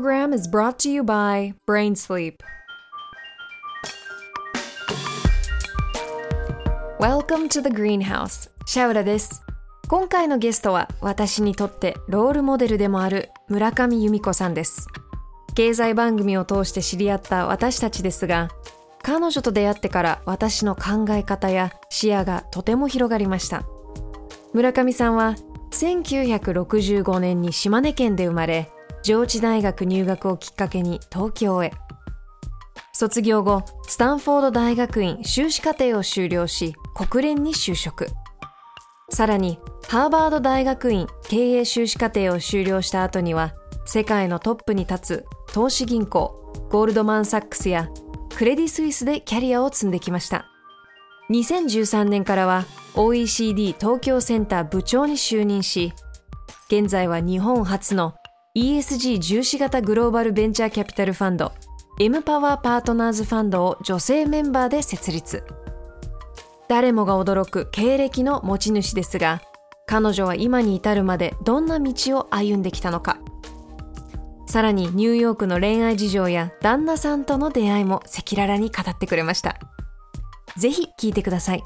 program is brought to you by Brain Sleep. Welcome to the Greenhouse. シャウラです。今回のゲストは私にとってロールモデルでもある村上由美子さんです。経済番組を通して知り合った私たちですが、彼女と出会ってから私の考え方や視野がとても広がりました。村上さんは1965年に島根県で生まれ、上智大学入学をきっかけに東京へ。卒業後、スタンフォード大学院修士課程を修了し、国連に就職。さらに、ハーバード大学院経営修士課程を修了した後には、世界のトップに立つ投資銀行、ゴールドマン・サックスやクレディ・スイスでキャリアを積んできました。2013年からは OECD 東京センター部長に就任し、現在は日本初の ESG 重視型グローバルベンチャーキャピタルファンド M パワーパートナーズファンドを女性メンバーで設立。誰もが驚く経歴の持ち主ですが、彼女は今に至るまでどんな道を歩んできたのか。さらにニューヨークの恋愛事情や旦那さんとの出会いも赤裸々に語ってくれました。ぜひ聞いてください。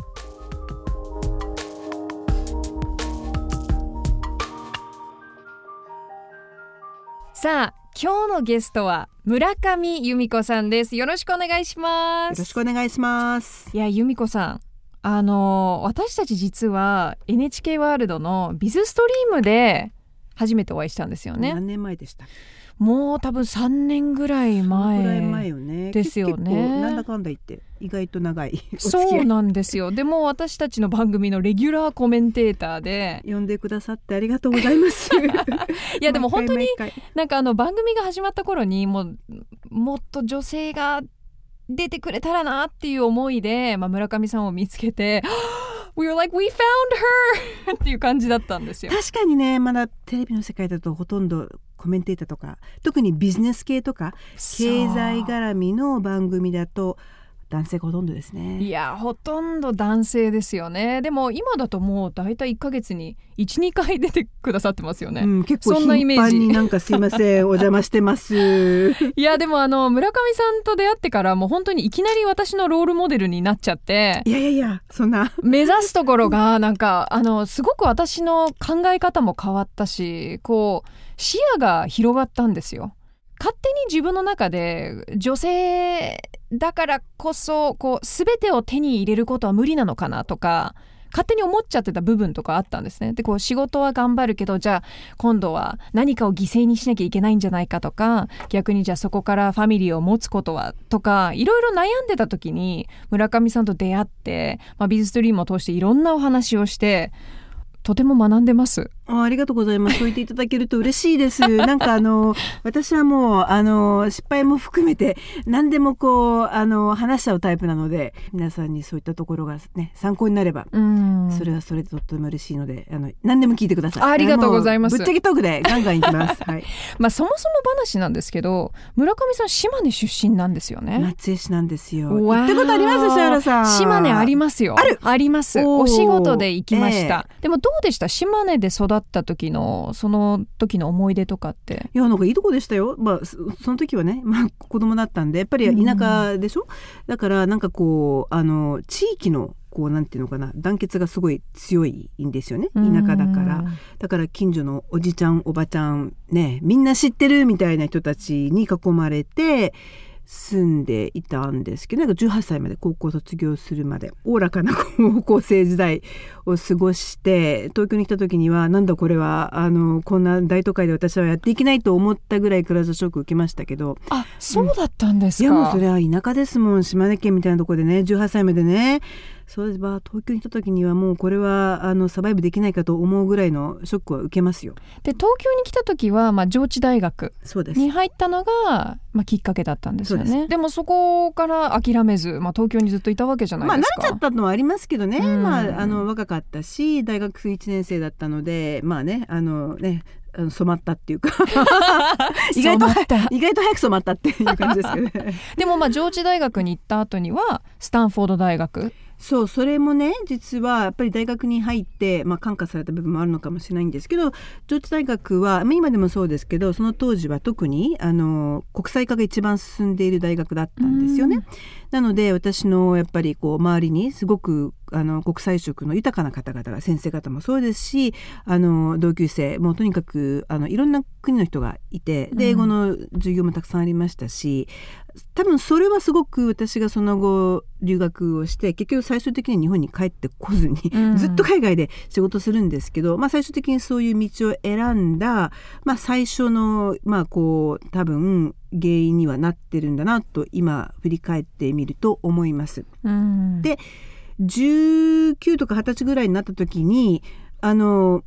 さあ、今日のゲストは村上由美子さんです。よろしくお願いします。よろしくお願いします。いや、由美子さん。あの、私たち実は NHK ワールドのビズストリームで初めてお会いしたんですよね。何年前でしたもう多分3年ぐらい前。ぐらい前よね。ですよねなんだかんだ言って意外と長いそうなんですよ。でも私たちの番組のレギュラーコメンテーターで、呼んでくださってありがとうございます。いやでも本当になんかあの番組が始まった頃にもうもっと女性が出てくれたらなっていう思いで、まあ、村上さんを見つけて We were like, we found her! っていう感じだったんですよ。確かにねまだテレビの世界だとほとんどコメンテーターとか特にビジネス系とか経済絡みの番組だと男性がほとんどですいね。やほとんど男性ですよねでも今だともうだいたい1ヶ月に12回出てくださってますよね、うん、結構そんなイ頻繁になんかすいません お邪魔してます。いやでもあの村上さんと出会ってからもう本当にいきなり私のロールモデルになっちゃっていやいやいやそんな目指すところがなんかあのすごく私の考え方も変わったしこう視野が広がったんですよ。勝手に自分の中で女性だからこそこう全てを手に入れることは無理なのかなとか勝手に思っちゃってた部分とかあったんですね。でこう仕事は頑張るけどじゃあ今度は何かを犠牲にしなきゃいけないんじゃないかとか逆にじゃあそこからファミリーを持つことはとかいろいろ悩んでた時に村上さんと出会って、まあ、ビズストリームを通していろんなお話をしてとても学んでます。あありがとうございます。そう言っていただけると嬉しいです。なんかあの、私はもう、あの、失敗も含めて、何でもこう、あの、話しちゃうタイプなので、皆さんにそういったところがね、参考になれば、うんそれはそれでとっても嬉しいので、あの、何でも聞いてください。ありがとうございますもぶっちゃけトークでガンガンいきます。はい。まあそもそも話なんですけど村上さん島根出身なんですよね。松江市なんですよ。行ったことありますシャーラさん。島根ありますよ。あるあります。お仕事で行きました。でもどうでした？島根で育った時のその時の思い出とかって？いやなんかいいとこでしたよ、まあ、そその時はね、まあ、子供だったんでやっぱり田舎でしょ、だからなんかこうあの地域のこうなんていうのかな団結がすごい強いんですよね田舎だから。だから近所のおじちゃんおばちゃんねみんな知ってるみたいな人たちに囲まれて住んでいたんですけどなんか18歳まで高校卒業するまでおおらかな高校生時代を過ごして東京に来た時にはなんだこれはあのこんな大都会で私はやっていけないと思ったぐらいクラスショック受けましたけどあそうだったんですか。いやもうそれは田舎ですもん島根県みたいなところでね18歳までねそういえば東京に来た時にはもうこれはあのサバイブできないかと思うぐらいのショックは受けますよ。で東京に来た時は、まあ、上智大学に入ったのが、まあ、きっかけだったんですよね。でもそこから諦めず、まあ、東京にずっといたわけじゃないまあ慣れですか。ちゃったのはありますけどね、うん。まああの若かったし大学1年生だったのでまあねあのね染まったっていうか。意外と意外と早く染まったっていう感じですけどね。でもまあ上智大学に行った後にはスタンフォード大学そうそれもね実はやっぱり大学に入って、まあ、感化された部分もあるのかもしれないんですけど上智大学は、まあ、今でもそうですけどその当時は特にあの国際化が一番進んでいる大学だったんですよね。なので私のやっぱりこう周りにすごくあの国際色の豊かな方々が先生方もそうですしあの同級生もうとにかくあのいろんな国の人がいてで英語の授業もたくさんありましたし、多分それはすごく私がその後留学をして結局最終的には日本に帰ってこずに、うん。ずっと海外で仕事するんですけど、まあ、最終的にそういう道を選んだ、まあ、最初のまあこう多分原因にはなってるんだなと今振り返ってみると思います。うんで19とか20歳ぐらいになった時にあの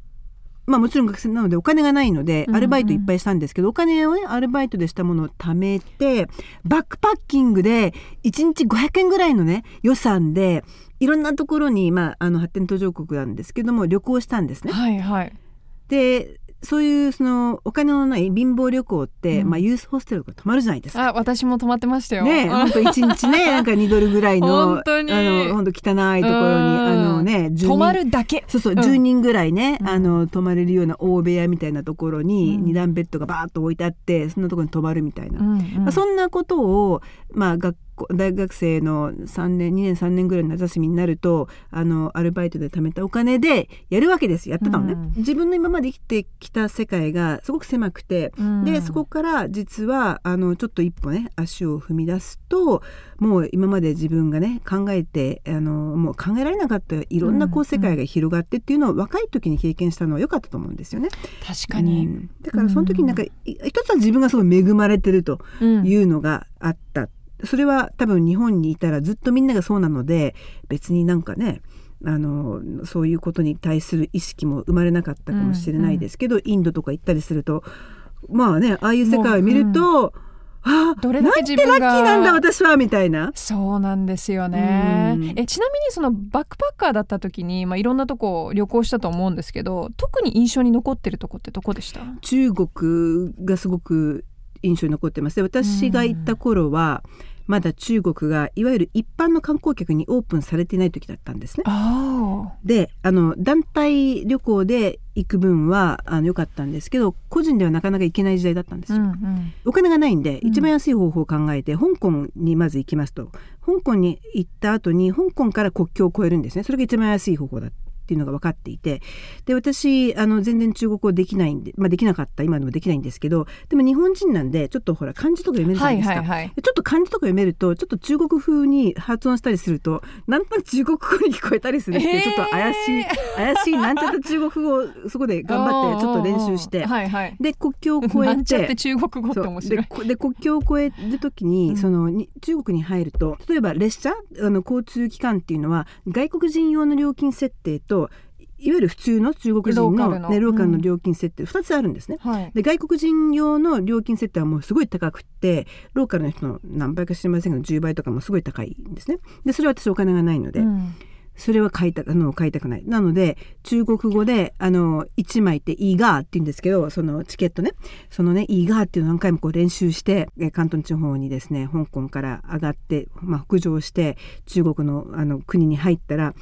まあもちろん学生なのでお金がないのでうんうんアルバイトいっぱいしたんですけど、お金をねアルバイトでしたものを貯めてバックパッキングで1日500円ぐらいのね予算でいろんなところに、まあ、あの発展途上国なんですけども旅行したんですね。はいはいでそういうそのお金のない貧乏旅行って、うん。まあ、ユースホステルとか泊まるじゃないですか。あ私も泊まってましたよ。ね本当 一日ね なんか2ドルぐらいのあの本当汚いところにうん。あのね10人。泊まるだけ。そうそう、うん。10人ぐらいね、うん。あの泊まれるような大部屋みたいなところにうん。二段ベッドがバーッと置いてあってそんなところに泊まるみたいな、うんうん。まあ、そんなことを、まあ、学校大学生の3年2年3年ぐらいの夏休みになるとあのアルバイトで貯めたお金でやるわけですやってたのね、うん。自分の今まで生きてきた世界がすごく狭くてうん。でそこから実はあのちょっと一歩ね足を踏み出すともう今まで自分がね考えてあのもう考えられなかったいろんなこう世界が広がってっていうのを若い時に経験したのは良かったと思うんですよね。確かに、うん。だからその時になんか、い一つは自分がすごい恵まれてるとうん。いうのがあった。それは多分日本にいたらずっとみんながそうなので別になんかねあのそういうことに対する意識も生まれなかったかもしれないですけど、インドとか行ったりするとまあねああいう世界を見ると、あどれだけ自分がなんてラッキーなんだ私はみたいな。そうなんですよね。うん。えちなみにそのバックパッカーだった時に、まあ、いろんなとこ旅行したと思うんですけど特に印象に残ってるとこってどこでした？中国がすごく印象に残ってます。で私が行った頃は、まだ中国がいわゆる一般の観光客にオープンされていない時だったんですね。あであの団体旅行で行く分はあの良かったんですけど個人ではなかなか行けない時代だったんですあ、うよ。んうん、お金がないんでうん。一番安い方法を考えて、香港にまず行きますと。香港に行った後に香港から国境を越えるんですね。それが一番安い方法だっていうのが分かっていてで私あの全然中国語できないんで、まあ、できなかった今でもできないんですけどでも日本人なんでちょっとほら漢字とか読めるじゃなはいいですか。はいはいでちょっと漢字とか読めるとちょっと中国風に発音したりするとなんとなく中国語に聞こえたりするっていう、えー。ちょっと怪しい怪しいなんちゃって中国語をそこで頑張ってちょっと練習してはいはい。で国境を越えてなんちゃって中国語って面白い。で国境を越える時に、うん。そのに中国に入ると例えば列車あの交通機関っていうのは外国人用の料金設定といわゆる普通の中国人のローカルのね、ローカルうんの料金設定2つあるんですね。はいで外国人用の料金設定はもうすごい高くってローカルの人の何倍か知りませんけど10倍とかもすごい高いんですね。でそれは私お金がないので、うんそれは買いたあの買いたくない。なので中国語であの1枚ってイーガーって言うんですけどそのチケットねそのねイーガーっていうのを何回もこう練習してえ広東地方にですね香港から上がって、まあ、北上して中国のあの国に入ったら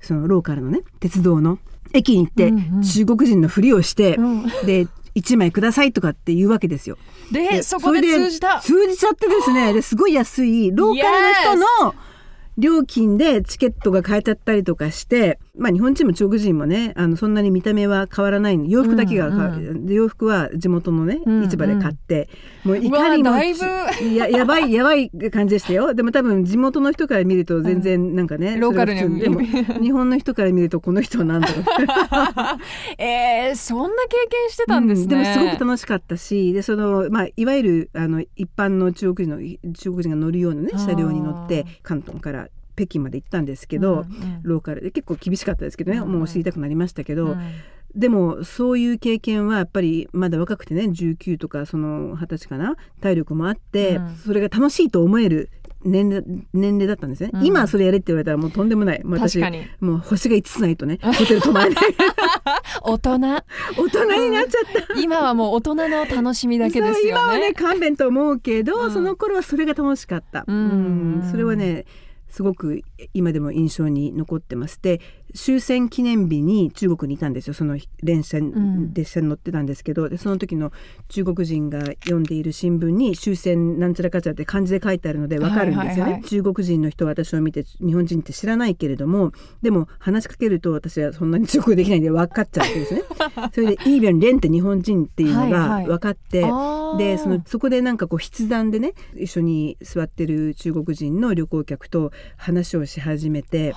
そのローカルのね鉄道の駅に行って、中国人のふりをして、うん。で1枚くださいとかって言うわけですよ。でそこでれ通じた？通じちゃってですねですごい安いローカルの人の料金でチケットが買えちゃったりとかして、まあ、日本人も中国人もねあのそんなに見た目は変わらない。洋服だけが変わる、うん。で洋服は地元のね、うん市場で買ってもういかにもうわだいぶ。ややばい やばい感じでしたよ。でも多分地元の人から見ると全然なんかね、ローカルにでも日本の人から見るとこの人は何だろう。えー、そんな経験してたんですね、うんでもすごく楽しかったしでその、まあ、いわゆるあの一般の中国人の中国人が乗るような、ね、車両に乗って広東から北京まで行ったんですけど、うんうん。ローカル。で結構厳しかったですけどね、うんもう知りたくなりましたけど、うん。でもそういう経験はやっぱりまだ若くてね19とかその20歳かな？体力もあって、うん。それが楽しいと思える年齢年齢だったんですね、うん。今それやれって言われたらもうとんでもない。私確かに。もう星が5つないとねホテル泊まれない。大人。大人になっちゃった。今はもう大人の楽しみだけですよそう今はねね勘弁と思うけど、うん。その頃はそれが楽しかった、うん。それはねすごく今でも印象に残ってますで終戦記念日に中国にいたんですよ。その電車、列車に乗ってたんですけどでその時の中国人が読んでいる新聞に終戦なんちゃらかちゃって漢字で書いてあるのでわかるんですよね、中国人の人は私を見て日本人って知らないけれどもでも話しかけると私はそんなに中国できないんで分かっちゃってですね。それでイービョン・レンって日本人っていうのが分かって、はいはい、でそのそこでなんかこう筆談でね一緒に座ってる中国人の旅行客と話をし始めて。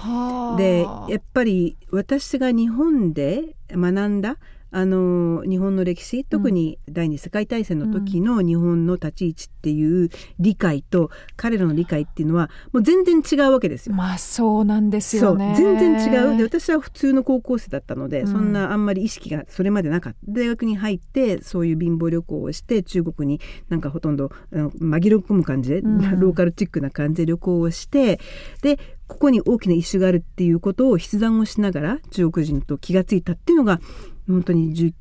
でやっぱり私が日本で学んだあの日本の歴史特に第二次世界大戦の時の日本の立ち位置っていう理解と彼らの理解っていうのはもう全然違うわけですよ。まあそうなんですよね。全然違う。で私は普通の高校生だったので、うん、そんなあんまり意識がそれまでなかった。大学に入ってそういう貧乏旅行をして中国になんかほとんど紛れ込む感じで、うん、ローカルチックな感じで旅行をしてでここに大きなイシュがあるっていうことを筆談をしながら中国人と気がついたっていうのが本当に二十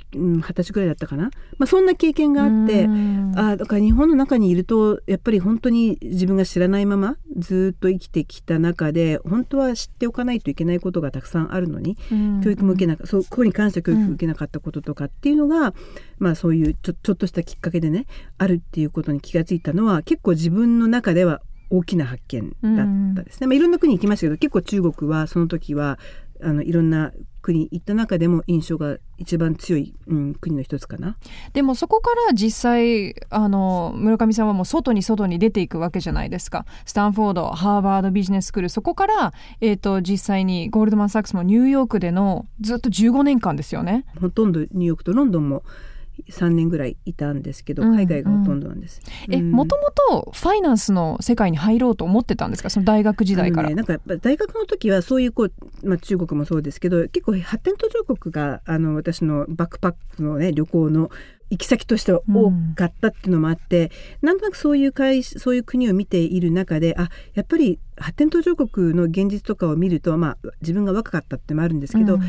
歳くらいだったかな、まあ、そんな経験があってあだから日本の中にいるとやっぱり本当に自分が知らないままずっと生きてきた中で本当は知っておかないといけないことがたくさんあるのに教育も受けなかそうここに関して教育を受けなかったこととかっていうのが、まあ、そういうちょちょっとしたきっかけでねあるっていうことに気がついたのは結構自分の中では大きな発見だったですね。まあ、いろんな国行きましたけど結構中国はその時はあのいろんな国行った中でも印象が一番強い、うん、国の一つかな。でもそこから実際あの村上さんはもう外に外に出ていくわけじゃないですか。スタンフォードハーバードビジネススクール。そこから、えーと、実際にゴールドマン・サックスもニューヨークでのずっと15年間ですよね。ほとんどニューヨークとロンドンも3年ぐらいいたんですけど海外がほとんどなんです。うんうん、えもともとファイナンスの世界に入ろうと思ってたんですか？その大学時代から。ね、なんかやっぱ大学の時はそういうこう、まあ、中国もそうですけど結構発展途上国があの私のバックパックのね旅行の行き先としては多かったっていうのもあって、うん、なんとなくそういう会そういう国を見ている中であやっぱり発展途上国の現実とかを見ると、まあ、自分が若かったってもあるんですけど、うん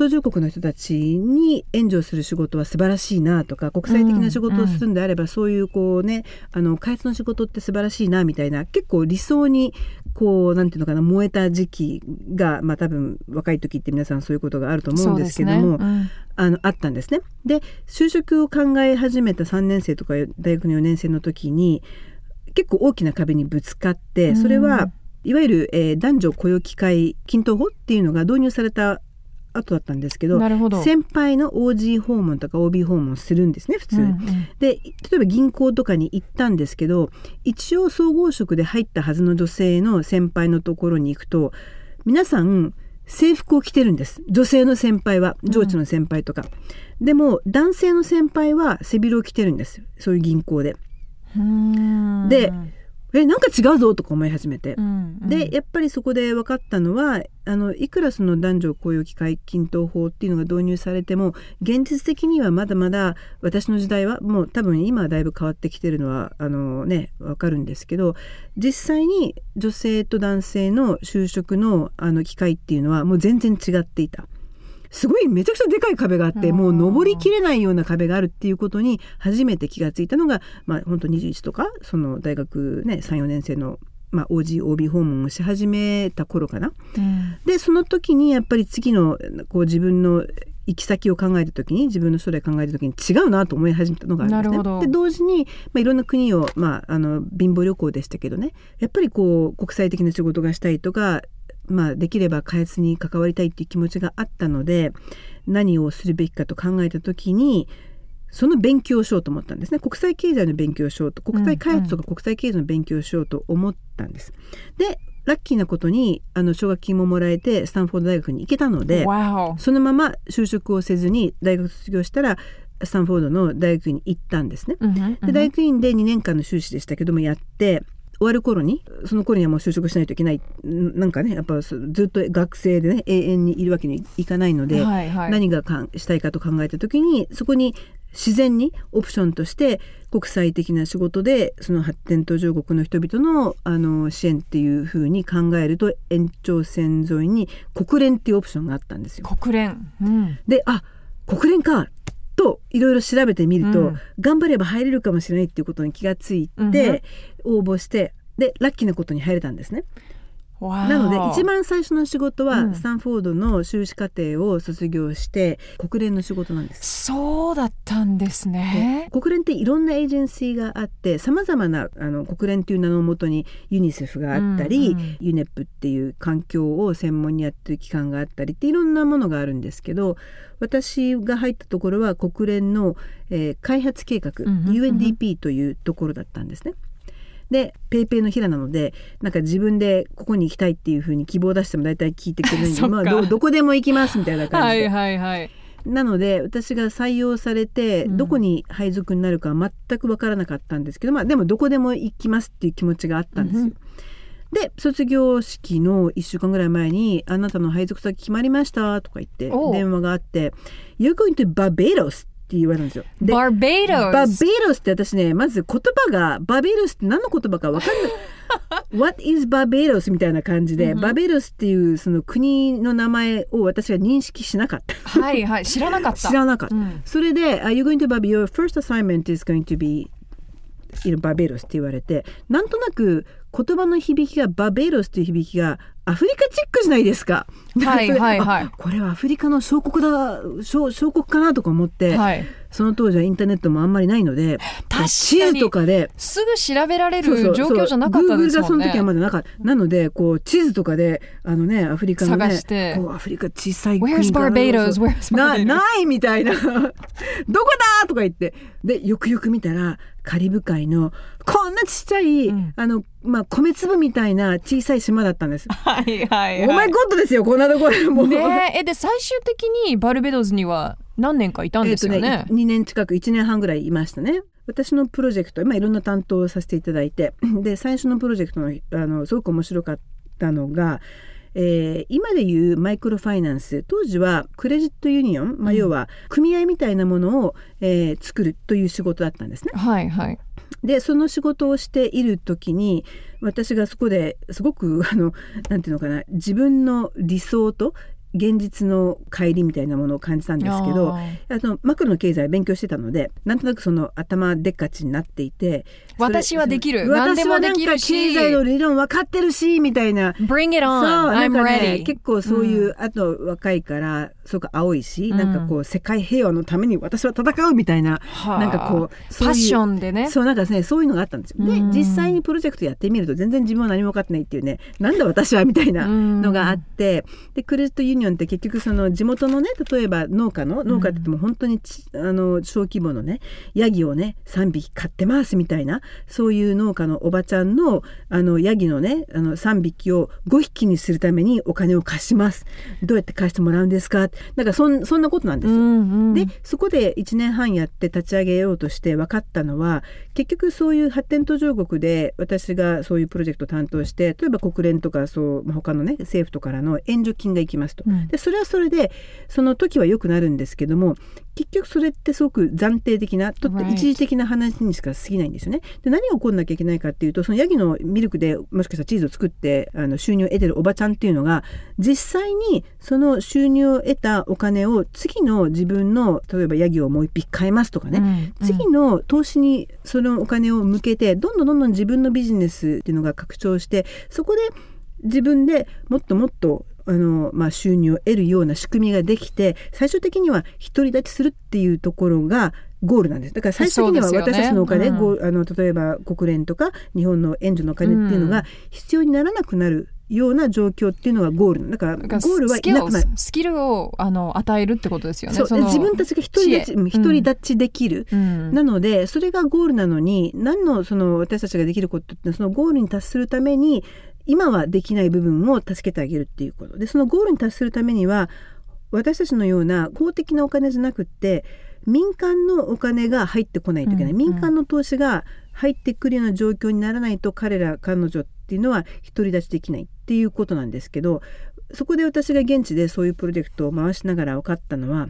途上国の人たちに援助する仕事は素晴らしいなとか国際的な仕事をするんであれば、うん、そういうこうねあの開発の仕事って素晴らしいなみたいな結構理想にこうなんていうのかな燃えた時期がまあ多分若い時って皆さんそういうことがあると思うんですけども、ね。うん、あのあったんですね。で就職を考え始めた3年生とか大学の4年生の時に結構大きな壁にぶつかってそれは、いわゆる、えー、男女雇用機会均等法っていうのが導入された後だったんですけど先輩の OG 訪問とか OB 訪問するんですね普通、うんうん、で例えば銀行とかに行ったんですけど一応総合職で入ったはずの女性の先輩のところに行くと皆さん制服を着てるんです。女性の先輩は上智の先輩とか、うん、でも男性の先輩は背広を着てるんです。そういう銀行で。でえなんか違うぞとか思い始めて、うんうん、でやっぱりそこで分かったのはあのいくらその男女雇用機会均等法っていうのが導入されても現実的にはまだまだ私の時代はもう多分今はだいぶ変わってきてるのはあのね分かるんですけど実際に女性と男性の就職のあの機会っていうのはもう全然違っていた。すごいめちゃくちゃでかい壁があってもう登りきれないような壁があるっていうことに初めて気がついたのがまあ本当21とかその大学ね34年生のまあ、OGOB 訪問をし始めた頃かな。うん、でその時にやっぱり次のこう自分の行き先を考えた時に自分の将来考えた時に違うなと思い始めたのがあるんですね。で同時に、まあ、いろんな国を、まあ、あの貧乏旅行でしたけどねやっぱりこう国際的な仕事がしたいとかまあ、できれば開発に関わりたいっていう気持ちがあったので何をするべきかと考えた時にその勉強をしようと思ったんですね国際経済の勉強をしようと国際開発とか国際経済の勉強をしようと思ったんです。うんうん、でラッキーなことにあの奨学金ももらえてスタンフォード大学に行けたのでそのまま就職をせずに大学卒業したらスタンフォードの大学院に行ったんですね。うんうん、で大学院で2年間の修士でしたけどもやって終わる頃にその頃にはもう就職しないといけないなんかねやっぱずっと学生でね永遠にいるわけにいかないので、はいはい、何がかしたいかと考えた時にそこに自然にオプションとして国際的な仕事でその発展途上国の人々のあの支援っていうふうに考えると延長線沿いに国連っていうオプションがあったんですよ。国連、うん、であ国連かといろいろ調べてみると、うん、頑張れば入れるかもしれないっていうことに気がついて、応募してでラッキーなことに入れたんですね。なので一番最初の仕事は、うんスタンフォードの修士課程を卒業して国連の仕事なんです。そうだったんですね。国連っていろんなエージェンシーがあってさまざまなあの国連っていう名のもとにユニセフがあったり、うんうんユネップっていう環境を専門にやってる機関があったりっていろんなものがあるんですけど私が入ったところは国連の、えー開発計画、うんうんうん UNDP というところだったんですね。でペイペイの平なのでなんか自分でここに行きたいっていうふうに希望を出しても大体聞いてくれるんで、まあ、どどこでも行きますみたいな感じで。はいはいはい。なので私が採用されてうんどこに配属になるかは全く分からなかったんですけど、まあでもどこでも行きますっていう気持ちがあったんですよ。うんで卒業式の1週間ぐらい前に「あなたの配属先決まりました」とか言って電話があって「You're going to Barbados」って言われたんですよ。でバーベイドバベロスって私ねまず言葉がバベロスって何の言葉か分かんない What is Barbados? みたいな感じで、うんうんバベロスっていうその国の名前を私は認識しなかったはいはい知らなかった。知らなかった、うんそれで「Are you going to Barbados? Your first assignment is going to be in Barbados」って言われてなんとなく言葉の響きがバベロスという響きがアフリカチックじゃないですか。はい はいはいあこれはアフリカの小国だ小小国かなとか思って、はい。その当時はインターネットもあんまりないので確かに地図とかですぐ調べられそうそうる状況じゃなかったです Google がそもんね。の時はまだなかった。なのでこう地図とかであのねアフリカのね探してこうアフリカ小さい Where's かな Barbados? ないみたいな どこだとか言ってでよくよく見たらカリブ海のこんなちっちゃい、うんあのまあ米粒みたいな小さい島だったんです。はいはいお前ゴッドですよこんなところもう。ねええで最終的にバルベドスには何年かいたんですよね。えーと2年近く1年半ぐらいいましたね。私のプロジェクト、まあ、いろんな担当をさせていただいてで最初のプロジェクトのあのすごく面白かったのが、えー今でいうマイクロファイナンス当時はクレジットユニオン、まあ、うん要は組合みたいなものを、えー作るという仕事だったんですね。はいはい。でその仕事をしている時に私がそこですごくあのなんていうのかな自分の理想と現実の乖離みたいなものを感じたんですけどああのマクロの経済を勉強してたのでなんとなくその頭でっかちになっていて私はできる私はなんか経済の理論分かってるしみたいなー Bring it そう on! なん I'm かね!結構そういう、あと若いからすごく青いし、うんなんかこう世界平和のために私は戦うみたいな、はあなんかこうそういうパッションでね。そうなんかねそういうのがあったんですよ。でうん実際にプロジェクトやってみると全然自分は何も分かってないっていうねなんだ私はみたいなのがあってでクレジットユニオンって結局その地元のね例えば農家の農家って言っても本当にちあの小規模のねヤギをね3匹飼ってますみたいなそういう農家のおばちゃんのあのヤギのねあの3匹を5匹にするためにお金を貸しますどうやって貸してもらうんですか？なんかそんそんなことなんですよ。うんうんでそこで1年半やって立ち上げようとして分かったのは結局そういう発展途上国で私がそういうプロジェクトを担当して例えば国連とかそう、まあ他のね政府とからの援助金が行きますと。うんでそれはそれでその時は良くなるんですけども結局それってすごく暫定的なとって.一時的な話にしか過ぎないんですよね。で何が起こんなきゃいけないかっていうとそのヤギのミルクでもしかしたらチーズを作ってあの収入を得てるおばちゃんっていうのが実際にその収入を得たお金を次の自分の例えばヤギをもう一匹買えますとかね、うん次の投資にそのお金を向けてどんどんどんどん自分のビジネスっていうのが拡張してそこで自分でもっともっとあの、まあ、収入を得るような仕組みができて最終的には独り立ちするっていうところがゴールなんです。だから最終的には私たちのお金、うんあの例えば国連とか日本の援助のお金っていうのが必要にならなくなるような状況っていうのがゴールだからゴールはいなくなる。スキルをあの与えるってことですよね。そうの自分たちが独り立ち知恵。うん独り立ちできる、うん。なのでそれがゴールなのに何のその私たちができることってそのゴールに達するために今はできない部分を助けてあげるっていうこと。でそのゴールに達するためには私たちのような公的なお金じゃなくって民間のお金が入ってこないといけない、うん民間の投資が入ってくるような状況にならないと彼ら彼女っていうのは独り立ちできないっていうことなんですけどそこで私が現地でそういうプロジェクトを回しながら分かったのは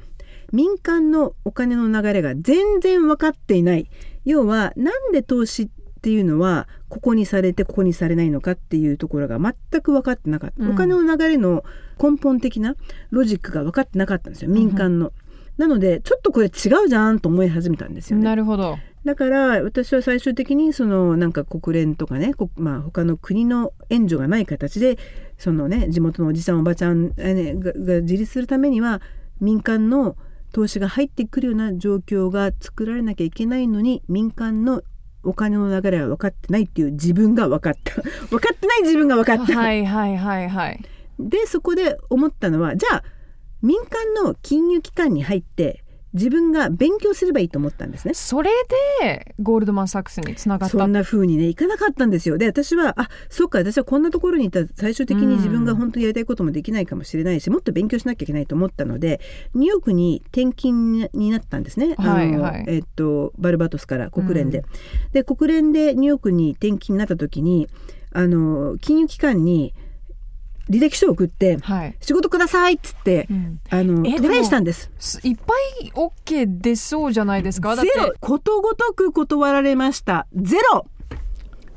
民間のお金の流れが全然分かっていない。要はなんで投資っていうのはここにされてここにされないのかっていうところが全く分かってなかった、うんお金の流れの根本的なロジックが分かってなかったんですよ民間の。なのでちょっとこれ違うじゃんと思い始めたんですよね。なるほど。だから私は最終的にそのなんか国連とかね、こまあ、他の国の援助がない形でそのね地元のおじちゃんおばちゃん、ね、がが自立するためには民間の投資が入ってくるような状況が作られなきゃいけないのに民間のお金の流れは分かってないっていう自分が分かった 分かってない自分が分かった。はいはいはいはい。でそこで思ったのはじゃあ民間の金融機関に入って自分が勉強すればいいと思ったんですね。それでゴールドマン・サックスにつながったそんな風にねいかなかったんですよ。で私はあそうか私はこんなところにいたら最終的に自分が本当にやりたいこともできないかもしれないし、もっと勉強しなきゃいけないと思ったのでニューヨークに転勤になったんですね。あのはいはいえっとバルバトスから国連で。で国連でニューヨークに転勤になった時にあの金融機関に履歴書を送ってはい。仕事くださいっつって、うん。あのトライしたんです。すいっぱい OK 出そうじゃないですか？ゼて。ロことごとく断られました。ゼロ。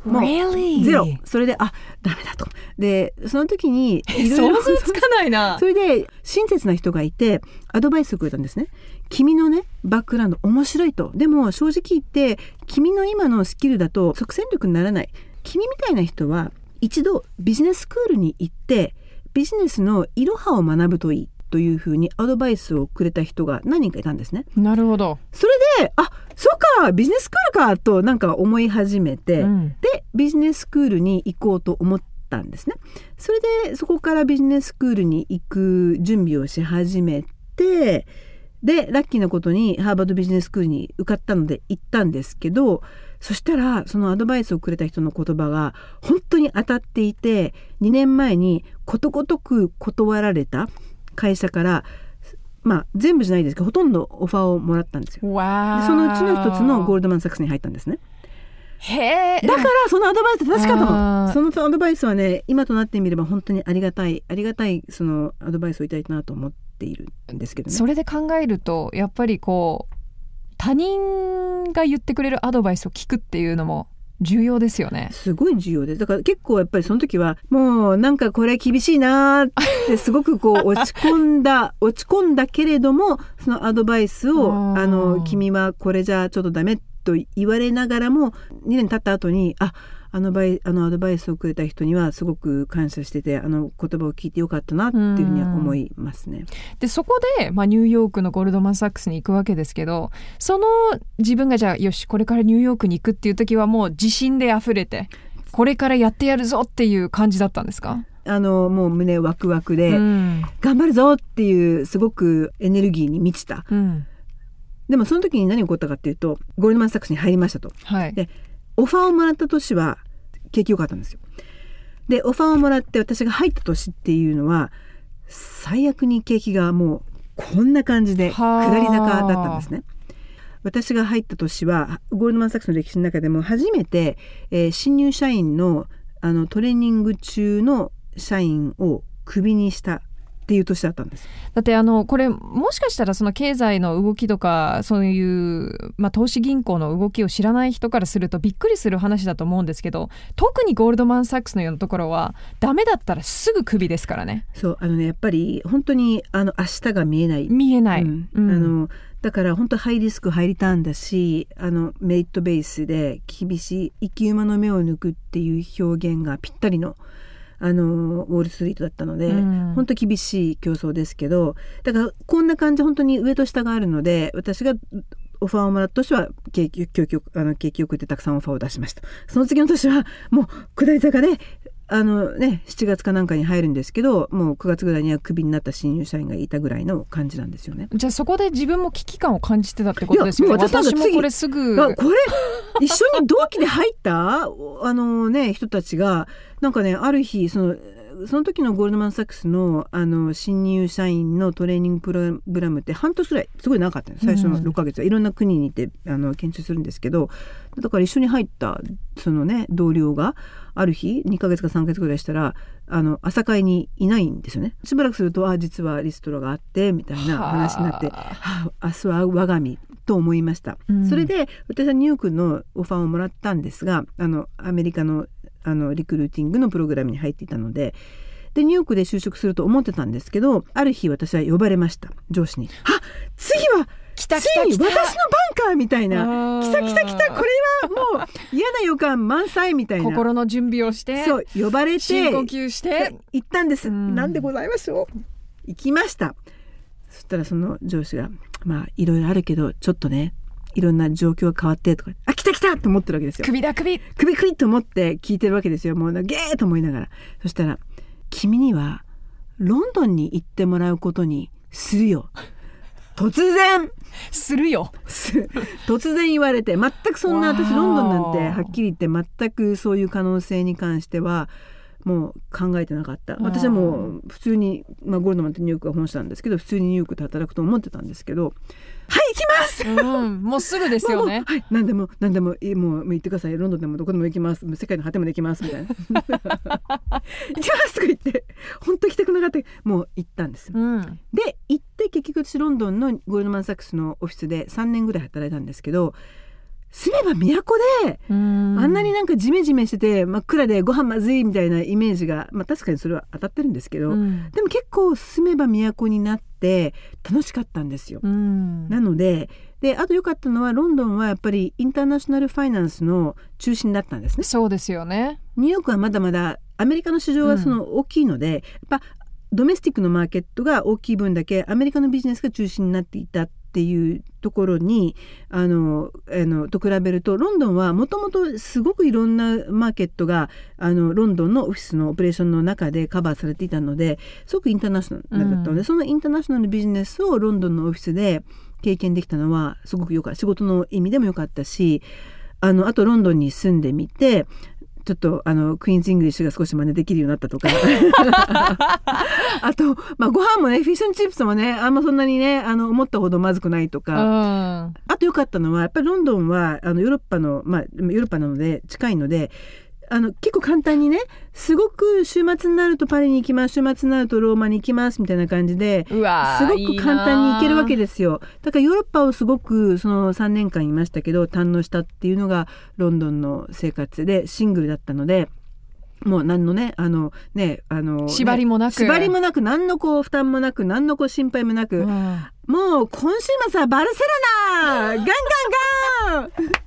もう Really? ゼロ。それであダメだと。でその時に想像つかないな。それで親切な人がいてアドバイスをくれたんですね。君のねバックグラウンド面白いと。でも正直言って君の今のスキルだと即戦力にならない。君みたいな人は一度ビジネススクールに行ってビジネスのいろはを学ぶといいというふうにアドバイスをくれた人が何人かいたんですね。なるほど、それであそうかビジネススクールかとなんか思い始めて、うん。でビジネススクールに行こうと思ったんですね。それでそこからビジネススクールに行く準備をし始めてでラッキーなことにハーバードビジネススクールに受かったので行ったんですけどそしたらそのアドバイスをくれた人の言葉が本当に当たっていて2年前にことごとく断られた会社からまあ全部じゃないですけどほとんどオファーをもらったんですよ。そのうちの一つのゴールドマン・サックスに入ったんですね。へえだからそのアドバイス正しかった。そのアドバイスはね今となってみれば本当にありがたいありがたいそのアドバイスをいただいたなと思っているんですけどね。それで考えるとやっぱりこう他人が言ってくれるアドバイスを聞くっていうのも重要ですよね。すごい重要ですだから結構やっぱりその時はもうなんかこれ厳しいなーってすごくこう落ち込んだ 落ち込んだけれどもそのアドバイスをあの君はこれじゃちょっとダメと言われながらも2年経った後にああのバイあのアドバイスをくれた人にはすごく感謝しててあの言葉を聞いてよかったなっていうふうには思いますね。でそこで、まあ、ニューヨークのゴールドマン・サックスに行くわけですけどその自分がじゃあよしこれからニューヨークに行くっていう時はもう自信で溢れてこれからやってやるぞっていう感じだったんですか、あのもう胸ワクワクで、うん。頑張るぞっていうすごくエネルギーに満ちた。うんでもその時に何が起こったかっていうとゴールドマン・サックスに入りましたと。はい。でオファーをもらった年は景気良かったんですよ。でオファーをもらって私が入った年っていうのは最悪に景気がもうこんな感じではあ。下り坂だったんですね。私が入った年はゴールドマン・サックスの歴史の中でも初めて、えー新入社員のあのトレーニング中の社員をクビにしたっていう年だったんです。だってあのこれもしかしたらその経済の動きとかそういう、まあ、投資銀行の動きを知らない人からするとびっくりする話だと思うんですけど特にゴールドマン・サックスのようなところはダメだったらすぐクビですからね。そうあのねやっぱり本当にあの明日が見えない。見えない、うん。うん。あのだから本当ハイリスクハイリターンだしあのメリットベースで厳しい生き馬の目を抜くっていう表現がぴったりのあのウォール・ストリートだったので、うん。本当厳しい競争ですけどだからこんな感じ本当に上と下があるので私がオファーをもらった年は景気よくあの景気よくってたくさんオファーを出しました。その次の年はもう下り坂であのね7月かなんかに入るんですけどもう9月ぐらいにはクビになった新入社員がいたぐらいの感じなんですよね。じゃあそこで自分も危機感を感じてたってことですよね。私もこれすぐ。あこれ一緒に同期で入ったあのね人たちがなんかねある日そのその時のゴールドマン・サックスのあの新入社員のトレーニングプログラムって半年ぐらいすごい長かったの。最初のうん6ヶ月。はいろんな国に行ってあの研修するんですけどだから一緒に入ったそのね同僚がある日2ヶ月か3ヶ月ぐらいしたらあの朝会にいないんですよね。しばらくするとあ実はリストラがあってみたいな話になってははあ、明日は我が身と思いました、うん。それで私はニューヨークのオファーをもらったんですがあのアメリカのあのリクルーティングのプログラムに入っていたのででニューヨークで就職すると思ってたんですけどある日私は呼ばれました上司に「あ次は来た来た来た。私のバンカーみたいな。来来た来た来た。これはもう嫌な予感満載みたいな。心の準備をしてそう呼ばれて深呼吸して。行ったんです、うん。なんでございましょう行きました。そしたらその上司がまあいろいろあるけどちょっとねいろんな状況が変わってとかあ来た来たと思ってるわけですよ。首だ首。首首と思って聞いてるわけですよ。もうゲーと思いながら。そしたら君にはロンドンに行ってもらうことにするよ突然。するよ。す突然言われて全くそんな私ロンドンなんてはっきり言って全くそういう可能性に関してはもう考えてなかった。うん。私はもう普通に、まあ、ゴールドマンってニューヨークが本社なんですけど普通にニューヨークで働くと思ってたんですけど「はい行きます!」うんもうすぐですよね。はい、何でも何でもいいもうもう言ってください。ロンドンでもどこでも行きます。世界の果てまで行きます。みたいな。行きますとか言って本当行きたくなかった。もう行ったんですうん。で行って結局私ロンドンのゴールドマン・サックスのオフィスで3年ぐらい働いたんですけど住めば都で、ああんなになんかジメジメしてて真っ暗でご飯まずいみたいなイメージが、まあ、確かにそれは当たってるんですけど、うん。でも結構住めば都になって楽しかったんですよ。うん。なのでであと良かったのはロンドンはやっぱりインターナショナルファイナンスの中心だったんですね。そうですよね。ニューヨークはまだまだアメリカの市場がその大きいので、やっぱドメスティックのマーケットが大きい分だけアメリカのビジネスが中心になっていたっていうところにあのあのと比べるとロンドンはもともとすごくいろんなマーケットがあのロンドンのオフィスのオペレーションの中でカバーされていたのですごくインターナショナルだったので、うん。そのインターナショナルビジネスをロンドンのオフィスで経験できたのはすごく良かった。仕事の意味でも良かったしあのあとロンドンに住んでみてちょっとあの Queen's English が少し真似できるようになったとか。あと、まあ、ご飯もね fish 'n' chips もねあんまそんなにねあの思ったほどまずくないとうか、ん。あと良かったのはやっぱりロンドンはあのヨーロッパの、まあ、ヨーロッパなので近いのであの結構簡単にねすごく週末になるとパリに行きます週末になるとローマに行きますみたいな感じでうわすごく簡単に行けるわけでですよ。だからヨーロッパをすごくその3年間いましたけど堪能したっていうのがロンドンの生活でシングルだったのでもう何のねあのねあの縛りもなく。ね縛りもなく何のこう負担もなく何のこう心配もなく、もう今週末はバルセロナガンガンガン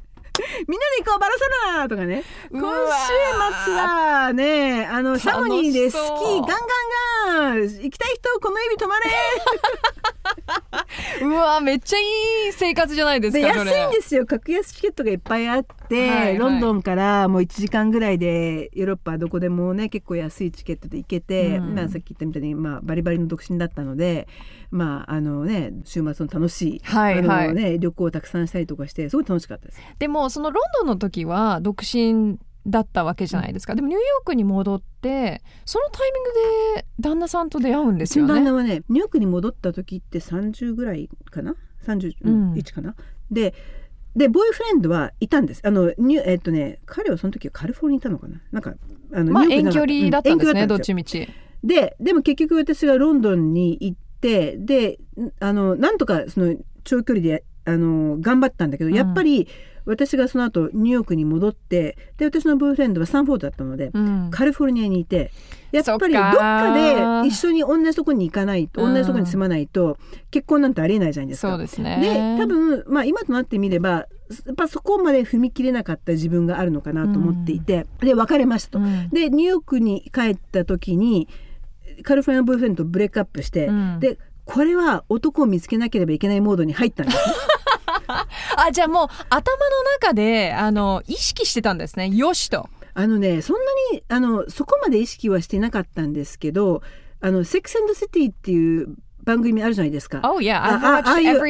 みんなで行こうバルセロナとかね。う今わ週末はねあのシャモニーでスキーガンガンガン行きたい人この指止まれ。うわめっちゃいい生活じゃないですでか安いんですよ。格安チケットがいっぱいあって、はいはい。ロンドンからもう1時間ぐらいでヨーロッパどこでもね結構安いチケットで行けて、うん。まあ、さっき言ったみたいに、まあ、バリバリの独身だったのでまああのね週末の楽しい、はいはい。あのね、旅行をたくさんしたりとかしてすごい楽しかったです。でもそのロンドンの時は独身だったわけじゃないですか、でもニューヨークに戻ってそのタイミングで旦那さんと出会うんですよね。旦那はね。ニューヨークに戻った時って30ぐらいかな？31かな、ででボーイフレンドはいたんです。あのニュえっとね彼はその時はカリフォルニアにいたのかな？なんかあのまあ遠距離だったんですね、うどっ遠距離だちみちででも結局私がロンドンに行ってであのなんとかその長距離であの頑張ったんだけど、うん。やっぱり私がその後ニューヨークに戻ってで私のボーイフレンドはサンフォードだったので、うん。カリフォルニアにいてやっぱりどっかかで一緒に同じとこに行かないとうん。同じとこに住まないと結婚なんてありえないじゃないですか。そうですね。で多分、まあ、今となってみればやっぱそこまで踏み切れなかった自分があるのかなと思っていて、で別れましたと。うん。でニューヨークに帰った時にカリフォルニアのボーイフレンドとブレイクアップして、うんでこれは男を見つけなければいけないモードに入ったんですね。あじゃあもう頭の中であの意識してたんですねよしとあのねそんなにあのそこまで意識はしてなかったんですけど「あのセックス・シティ」っていう番組あるじゃないですか。Oh yeah ああああいう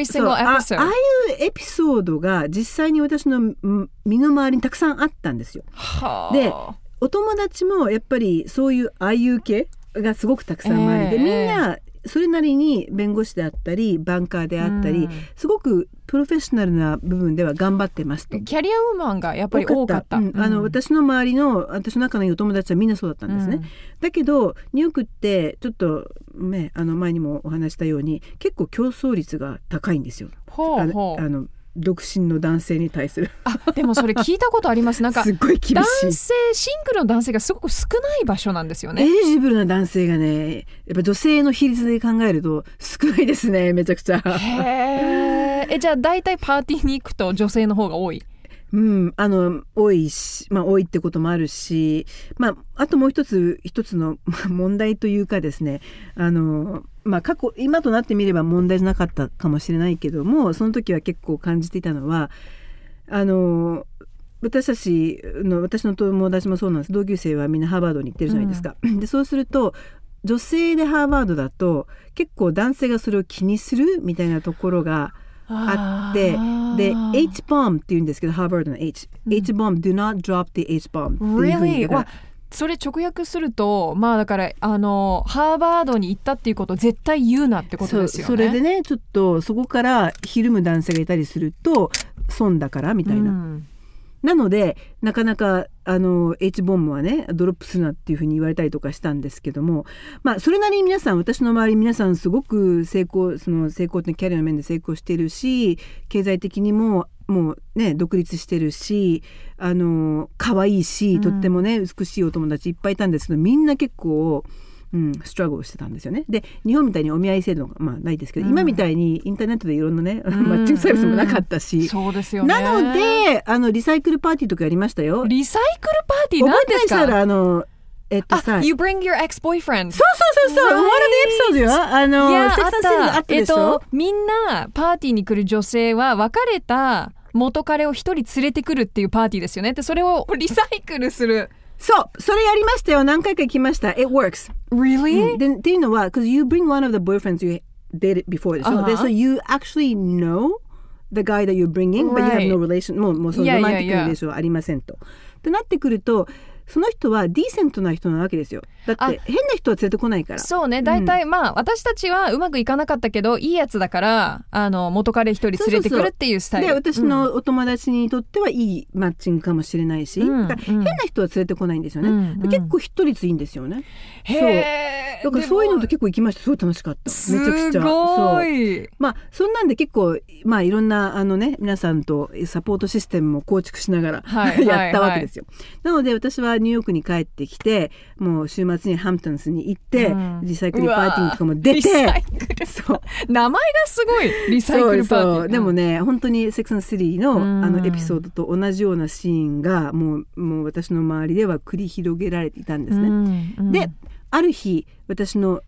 エピソードが実際に私のん身の回りにたくさんあったんですよ。はあでお友達もやっぱりそういうああいう系がすごくたくさん周り。で、ええみんなそれなりに弁護士であったりバンカーであったり、うん。すごくプロフェッショナルな部分では頑張ってますと。キャリアウーマンがやっぱり多かった。うん。あの私の周りの私の仲のいいお友達はみんなそうだったんですね。だけどニューヨークってちょっとねあの前にもお話したように結構競争率が高いんですよ。ほうほう。あの独身の男性に対するあでもそれ聞いたことありますなんかすっごい厳男しい性シングルの男性がすごく少ない場所なんですよエね。リジブルな男性がねやっぱ女性の比率で考えると少ないですねめちゃくちゃ。へーえじゃあ大体パーティーに行くと女性の方が多い？うん、あの多いし、まあ、多いってこともあるし、まあ、あともう一つ一つのまあ問題というかですねあの、まあ、過去今となってみれば問題じゃなかったかもしれないけどもその時は結構感じていたのはあの私たちの私の友達もそうなんです。同級生はみんなハーバードに行ってるじゃないですか。でそうすると女性でハーバードだと結構男性がそれを気にするみたいなところがあってで H bomb って言うんですけどハーバードの H、H bomb do not drop the H うに Really? それ直訳するとまあだからあのハーバードに行ったっていうことを絶対言うなってことですよね。それでねちょっとそこからひるむ男性がいたりすると損だからみたいな、うんなのでなかなかあの H ボムはねドロップするなっていうふうに言われたりとかしたんですけどもまあそれなりに皆さん私の周り皆さんすごく成功その成功ってキャリアの面で成功してるし経済的にももうね独立してるしあの可愛いしとってもね、美しいお友達いっぱいいたんですけどみんな結構。うん、ストラグルしてたんですよね。で日本みたいにお見合い制度が、まあ、ないですけど、うん今みたいにインターネットでいろんなね、マッチングサービスもなかったし、そうですよね。なのであのリサイクルパーティーとかやりましたよ。リサイクルパーティー覚なんですえてらしたらかあのえっとさあ、You bring your ex-boyfriend そうそうそうそう、Right. ワンのエピソードよあのセックスアンあったえっでしょ、とみんなパーティーに来る女性は別れた元彼を一人連れてくるっていうパーティーですよねでそれをリサイクルするそうそれやりましたよ何回か行きました It works、Really? うんでっていうのは because you bring one of the boyfriends you dated before でしょ、Uh-huh. で so you actually know the guy that you're bringing but you have no relation もうもうそのロマンティックな.レーションはありませんと。ってなってくるとその人はディーセントな人なわけですよ。だあって変な人は連れてこないから。そうね。大体、まあ私たちはうまくいかなかったけどいいやつだからあの元彼一人連れてくるっていうスタイル。で私のお友達にとってはいいマッチングかもしれないし、うん変な人は連れてこないんですよね、うんうん。で結構一人率いいんですよね、へえだからそういうのと結構行きました。すごい楽しかった。めちゃくちゃ。すごそう。いまあそんなんで結構まあいろんなあのね皆さんとサポートシステムも構築しながら、はい。やったわけですよ、なので私はニューヨークに帰ってきてもう週末にハンプトンスに行って、うん。リサイクルパーティーとかも出て。そう。名前がすごいリサイクルパーティー。そうでもね本当に「セックス・シティの」うん。あのエピソードと同じようなシーンがもうもう私の周りでは繰り広げられていたんですね。うんうん。である日私の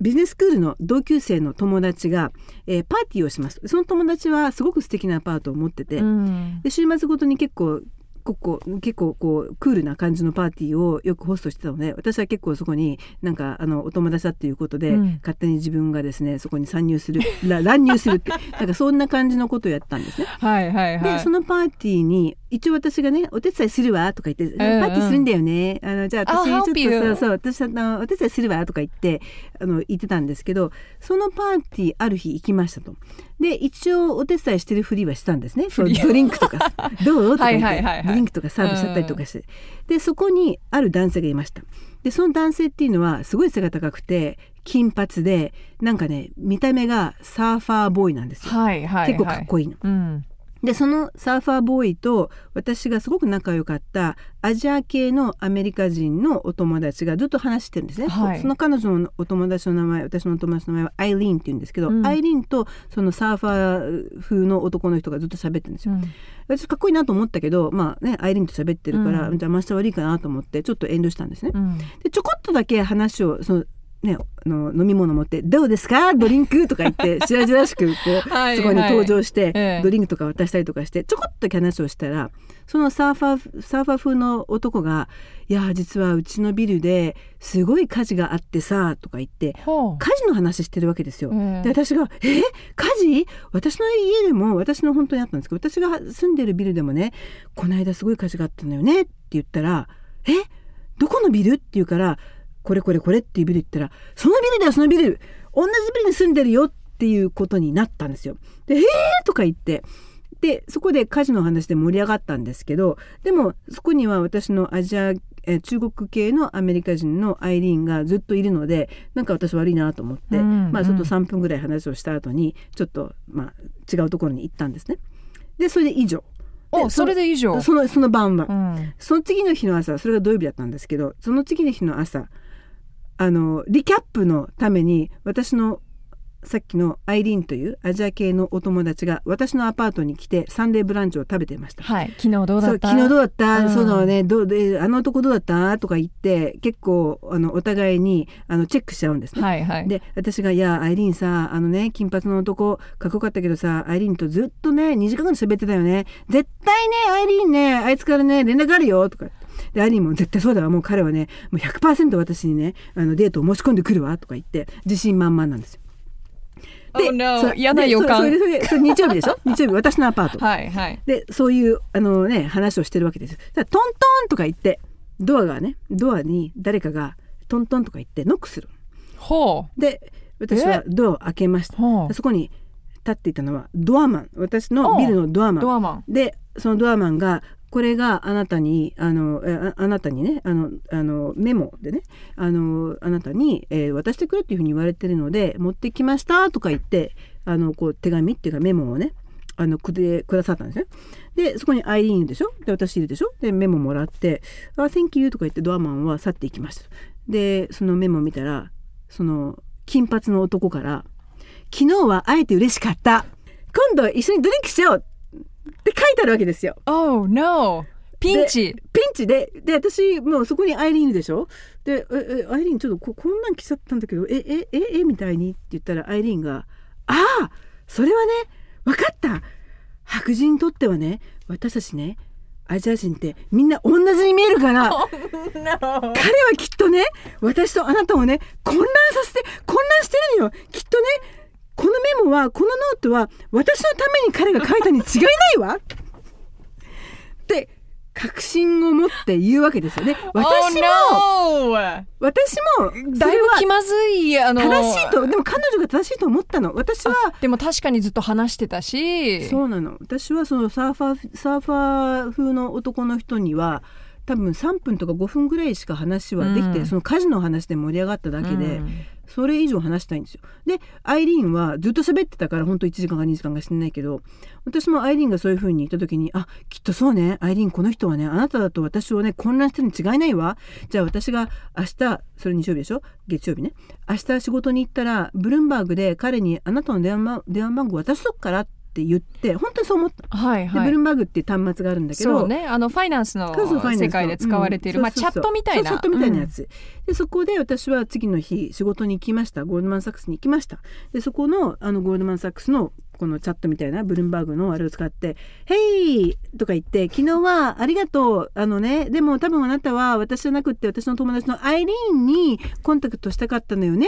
ビジネススクールの同級生の友達が、えーパーティーをします。その友達はすごく素敵なアパートを持ってて、うん。で週末ごとに結構ここ結構こうクールな感じのパーティーをよくホストしてたので私は結構そこになんかあのお友達だっていうことで、うん勝手に自分がですねそこに参入するら乱入するってなんかそんな感じのことをやったんですね。はいはいはいでそのパーティーに一応私がね「お手伝いするわ」とか言って「んパーティーするんだよね」あのじゃあ私ちょっとそうそう私あのお手伝いするわ」とか言ってあの言ってたんですけどそのパーティーある日行きましたと。で一応お手伝いしてるふりはしたんですね。ドリンクとか「どう?」とか言ってはいはいドリンクとかサーブしちゃったりとかして、でそこにある男性がいました。でその男性っていうのはすごい背が高くて金髪でなんかね見た目がサーファーボーイなんですよ。はいはいはい結構かっこいいの。うんでそのサーファーボーイと私がすごく仲良かったアジア系のアメリカ人のお友達がずっと話してるんですね、はい。その彼女のお友達の名前私のお友達の名前はアイリーンって言うんですけど、うん。アイリーンとそのサーファー風の男の人がずっと喋ってるんですよ、うん。私かっこいいなと思ったけどまあねアイリーンと喋ってるから、うん。邪魔した悪いかなと思ってちょっと遠慮したんですね、うん。でちょこっとだけ話をそのね、あの飲み物持って「どうですか？ドリンク?」とか言って 白々しくこうはいそこに登場して、ええ。ドリンクとか渡したりとかしてちょこっと話をしたらそのサーファーサーファー風の男が「いや実はうちのビルですごい火事があってさ」とか言って火事の話してるわけですよ。ええ。で私が「え？火事？私の家でも私の本当にあったんですけど私が住んでるビルでもねこの間すごい火事があったのよね」って言ったら「え？どこのビル?」って言うから「これこれこれ」っていうビル言ったら「そのビルだよそのビル同じビルに住んでるよ」っていうことになったんですよ。で「えー!」とか言って。でそこで火事の話で盛り上がったんですけどでもそこには私のアジアえー中国系のアメリカ人のアイリーンがずっといるのでなんか私悪いなと思って、うんまあちょっと3分ぐらい話をした後にちょっとまあ違うところに行ったんですね。でそれで以上おそれで以上そのその晩は、うんその次の日の朝それが土曜日だったんですけどその次の日の朝あのリキャップのために私のさっきのアイリーンというアジア系のお友達が私のアパートに来てサンデーブランチを食べていました。はい。昨日どうだった？昨日どうだった、うん。そのね。どうであの男どうだった？とか言って結構あのお互いにあのチェックしちゃうんですね。はいはい。で私が「いやアイリーンさあのね金髪の男かっこよかったけどさアイリーンとずっとね2時間ぐらい喋ってたよね。絶対ねアイリーンねあいつからね連絡あるよ」とかリーンも絶対そうだわ。もう彼はねもう100%私にねあのデートを申し込んでくるわ。とか言って自信満々なんですよ。Oh no. 嫌な予感。でそれそれそれ日曜日でしょ？日曜日私のアパート。はいはい。でそういうあのね話をしてるわけですトントンとか言ってドアがねドアに誰かがトントンとか言ってノックする。ほで私はドアを開けました。そこに立っていたのはドアマン。私のビルのドアうマン。ドアマン。でそのドアマンがこれがあなたにあのあなたにねあのあのメモでねあのあなたに、えー渡してくれっていうふうに言われてるので持ってきましたとか言ってあのこう手紙っていうかメモをねあのくれくださったんですね。でそこにアイリーンいるでしょ？で私いるでしょ？でメモもらって「あ Thank you」とか言ってドアマンは去っていきました。でそのメモ見たらその金髪の男から「昨日は会えて嬉しかった今度一緒にドリンクしよう」って書いてあるわけですよ。Oh no. ピンチ。ピンチでで私もうそこにアイリーンでしょ？で「ええアイリーンちょっとここんなん来ちゃったんだけどええええみたいに」って言ったらアイリーンが「ああそれはね分かった。白人にとってはね私たちねアジア人ってみんな同じに見えるから 彼はきっとね私とあなたをね混乱させて混乱してるのよ。きっとねこのメモはこのノートは私のために彼が書いたに違いないわ。って確信を持って言うわけですよね。私も、Oh no! 私もそだいぶ気まずいあの正しいとでも彼女が正しいと思ったの。私はでも確かにずっと話してたし。そうなの。私はそのサーファーサーファー風の男の人には多分3分とか5分ぐらいしか話はできて、うん。その火事の話で盛り上がっただけで、うん。それ以上話したいんですよ。でアイリーンはずっと喋ってたから本当1時間か2時間かしてないけど私もアイリーンがそういう風に言った時にあきっとそうね。アイリーンこの人はね。あなただと私をね混乱してるに違いないわ。じゃあ私が明日それ日曜日でしょ？月曜日ね。明日仕事に行ったらブルームバーグで彼にあなたの電話電話番号渡しとくからって言って本当にそう思った。ではいはい。ブルームバーグっていう端末があるんだけどそうね。あのファイナンスの世界で使われている、うん。まあチャットみたいな。チャットみたいなやつ、でそこで私は次の日仕事に行きました。ゴールドマン・サックスに行きました。でそこのあのゴールドマン・サックスのこのチャットみたいなブルームバーグのあれを使って「ヘイ!」とか言って「昨日はありがとう。あのねでも多分あなたは私じゃなくって私の友達のアイリーンにコンタクトしたかったのよね。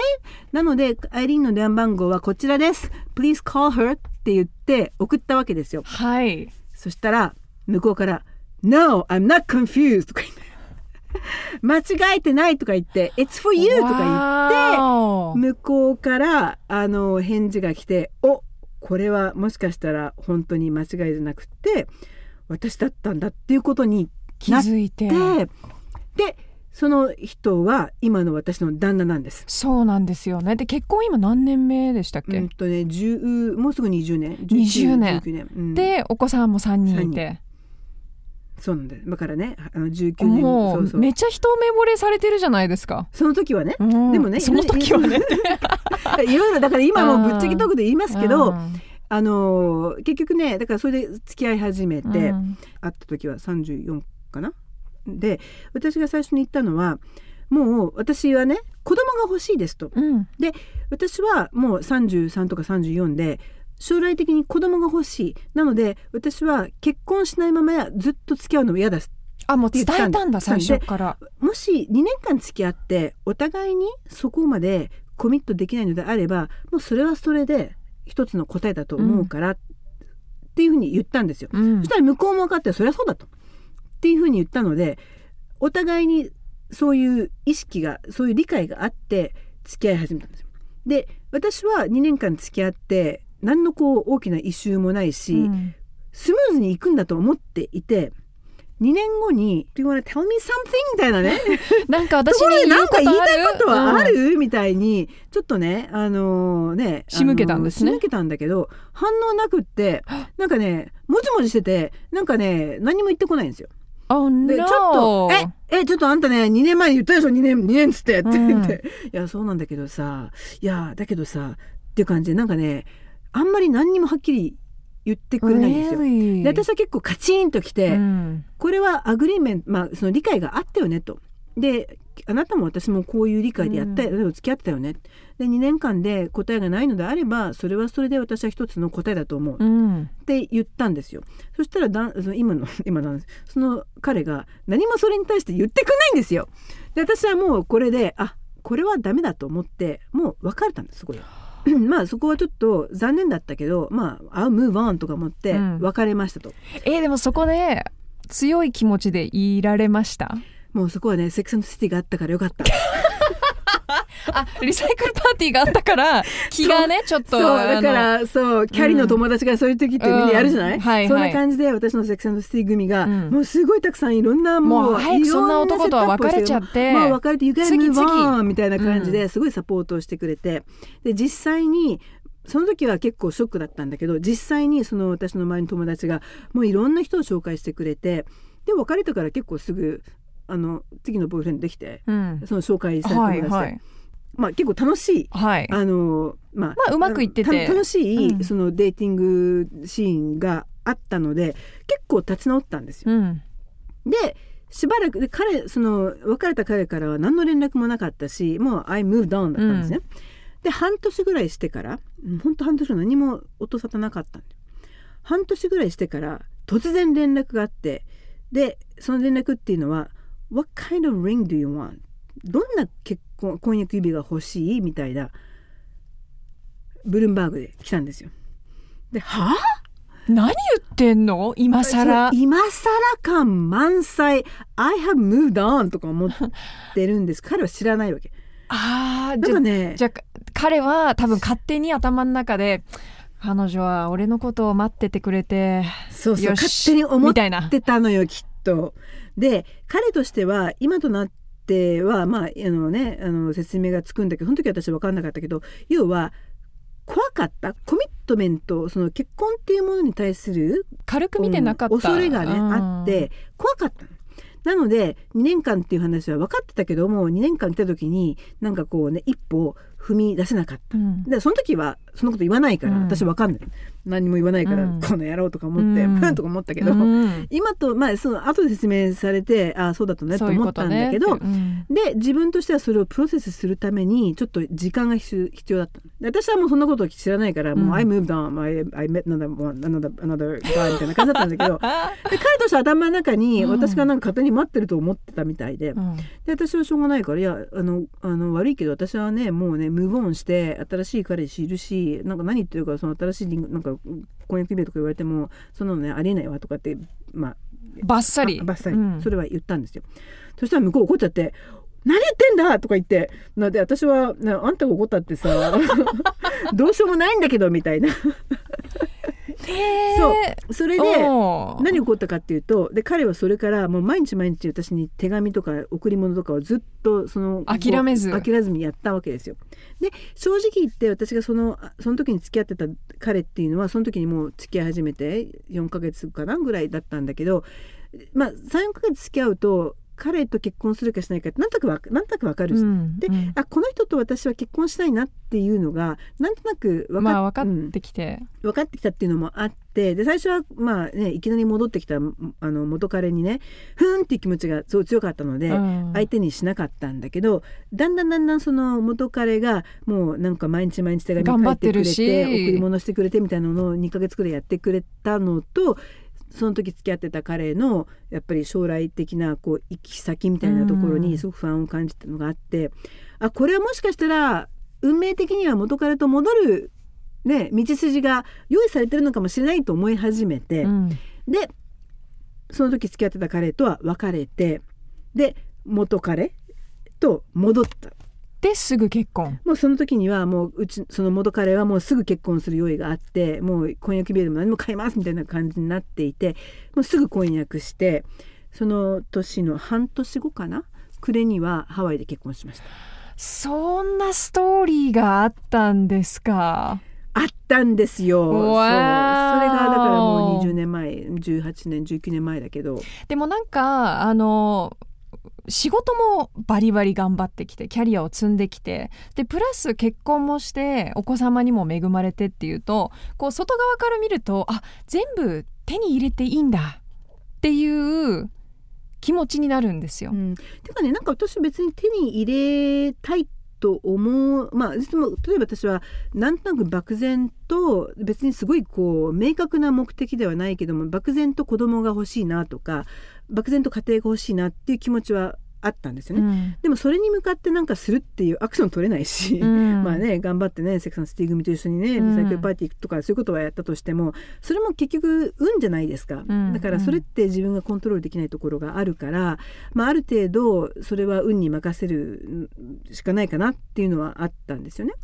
なのでアイリーンの電話番号はこちらです。Please call her」って言って送ったわけですよ。はい。そしたら向こうから「No, I'm not confused」とか言って「間違えてない」とか言って「It's for you」とかわ言って向こうからあの返事が来て「おこれはもしかしたら本当に間違いじゃなくて私だったんだ」っていうことに気づいて。ででその人は今の私の旦那なんです。そうなんですよね。で結婚今何年目でしたっけ、うんとね、10もうすぐ20年。20年。19年、うん。でお子さんも3人いて。そうなんだよだからねあの19年。もそうめっちゃ一目惚れされてるじゃないですか、その時はね。うん。でもねその時はね。いろいろだから今もぶっちゃけトークで言いますけど、うん。あのー結局ねだからそれで付き合い始めて、うん。会った時は34かな？で私が最初に言ったのはもう私はね子供が欲しいですと。うん。私はもう33とか34で将来的に子供が欲しい。なので私は結婚しないままずっと付き合うの嫌だあもう伝えたんだ最初から。もし2年間付き合ってお互いにそこまでコミットできないのであればもうそれはそれで一つの答えだと思うから、っていうふうに言ったんですよ。うん。そしたら向こうも分かってそりゃそうだと。っていうふうに言ったのでお互いにそういう意識がそういう理解があって付き合い始めたんですよ。で私は2年間付き合って何のこう大きな異臭もないし、うん。スムーズにいくんだと思っていて2年後に「Do you wanna tell me something?」みたいなね。なんか私ところでに言なか言いうんことあるたいことはあうん。る、みたいにちょっとねあのね仕向けたんですね。仕向けたんだけど反応なくってなんかねもじもじしててなんかね何も言ってこないんですよ。Oh で、no ちょっと「ええちょっとあんたね2年前に言ったでしょ2年2年」っつって。って言って「いやそうなんだけどさいやだけどさ」っていう感じでなんかねあんまり何にもはっきり言ってくれないんですよ。Really? で私は結構カチンときて、うん。これは agreement、まあ、その理解があったよねと。であなたも私もこういう理解でやったよ、ね付き合ってたよねで2年間で答えがないのであればそれはそれで私は一つの答えだと思う、っうん。て言ったんですよ。そしたらだ今の 今のその彼が何もそれに対して言ってくんないんですよ。で私はもうこれであこれはダメだと思ってもう別れたんですそこで。まあそこはちょっと残念だったけどまあ「I'll move on」とか思ってうん。別れましたと、えーでもそこで強い気持ちでいられました？もうそこはねセックスシティがあったからよかった あリサイクルパーティーがあったから気がねちょっとそうだからそうキャリの友達がそういう時ってみんなやるじゃない、うんはいはい。そんな感じで私のセクションシティ組が、うん。もうすごいたくさんいろんなもうもう早くそんな男とは別れちゃって。まあ別れて「You gotta 次 move 次 on」みたいな感じですごいサポートをしてくれて。で実際にその時は結構ショックだったんだけど実際にその私の周りの友達がもういろんな人を紹介してくれてで別れてから結構すぐあの次のボーイフレンドできてうん。その紹介されては友達で、いはいまあ結構楽しいはいあのまあ、まあうまくいっててた楽しい、うんそのデーティングシーンがあったので結構立ち直ったんですよ。うんでしばらくで彼その別れた彼からは何の連絡もなかったしもう「I moved on」だったんですね。で半年ぐらいしてから本当半年何も音沙汰なかったんで半年ぐらいしてから突然連絡があってでその連絡っていうのは「What kind of ring do you want?」どんな結婚婚約指輪が欲しい？みたいなブルームバーグで来たんですよ。ではあ？何言ってんの？今更。今更感満載「I have moved on」とか思ってるんです。彼は知らないわけ。ああじゃなんかねじゃあ彼は多分勝手に頭の中で彼女は俺のことを待っててくれてそうそう勝手に思ってたのよきっと。で彼としては今となってはまああのねあの説明がつくんだけどその時は私分かんなかったけど要は怖かった？コミットメントその結婚っていうものに対する軽く見てなかった、うん恐れがね、うん。あって怖かったの。なので2年間っていう話は分かってたけども2年間来た時になんかこうね一歩踏み出せなかった。うん。でその時はそのこと言わないから、うん。私分かんない。何も言わないから、うん。この野郎とか思って、うん。とか思ったけど、うん。今とまあその後で説明されてああそうだったねと思ったんだけどって。うん。で自分としてはそれをプロセスするためにちょっと時間が必要だったで私はもうそんなことを知らないから、もううん I moved on. I, I met another, another, another guy みたいな感じだったんだけどあ で彼としては頭の中にうん。私がなんか勝手に待ってると思ってたみたいで,、うん。で私はしょうがないからいやあのあの悪いけど私はねもうねムーブオンして新しい彼氏いるしなんか何言ってるかその新しいなんか婚約指輪とか言われてもそんなのねありえないわとかってまあバッサリ。あバッサリ、うん。それは言ったんですよ。そしたら向こう怒っちゃって「何言ってんだ!」とか言ってなんで私は、ね「あんたが怒ったってさ どうしようもないんだけど」みたいなそう。それで何起こったかっていうとで彼はそれからもう毎日毎日私に手紙とか贈り物とかをずっとその諦めず。諦めずにやったわけですよ。で正直言って私がそのあその時に付き合ってた彼っていうのはその時にもう付き合い始めて4ヶ月かなぐらいだったんだけどまあ34ヶ月付き合うと彼と結婚するかしないかってなんとなくわなんとなくわかる、うんで、うん。あこの人と私は結婚したいなっていうのがなんとなく分か,、まあ分かうん。ってきて、分かってきたっていうのもあってで最初はまあねいきなり戻ってきたあの元彼にねふーんっていう気持ちがすごい強かったので、うん。相手にしなかったんだけどだんだんだんだんその元彼がもうなんか毎日毎日手紙頑張ってる書いてくれてし。贈り物してくれてみたいなのを2ヶ月くらいやってくれたのとその時付き合ってた彼のやっぱり将来的なこう行き先みたいなところうんにすごく不安を感じたのがあって、あこれはもしかしたら運命的には元彼と戻る、ね、道筋が用意されてるのかもしれないと思い始めて、うん。でその時付き合ってた彼とは別れてで元彼と戻ったですぐ結婚。もうその時にはもううちその元彼はもうすぐ結婚する用意があってもう婚約指輪でも何も買いますみたいな感じになっていてもうすぐ婚約してその年の半年後かな？暮れにはハワイで結婚しました。そんなストーリーがあったんですか？あったんですよ。そう。それがだからもう20年前18年19年前だけど。でもなんかあの仕事もバリバリ頑張ってきてキャリアを積んできてでプラス結婚もしてお子様にも恵まれてっていうとこう外側から見るとあ全部手に入れていいんだっていう気持ちになるんですよう。ん、てかねなんか私別に手に入れたいと思う。まあでも例えば私はなんとなく漠然と別にすごいこう明確な目的ではないけども漠然と子供が欲しいなとか漠然と家庭が欲しいなっていう気持ちはあったんですよね。うん。でもそれに向かってなんかするっていうアクション取れないし、うん。まあね頑張ってねセクサンシティ組と一緒にねうん。リサイクルパーティーとかそういうことはやったとしてもそれも結局運じゃないですか、うん。だからそれって自分がコントロールできないところがあるから、まあ、ある程度それは運に任せるしかないかなっていうのはあったんですよね。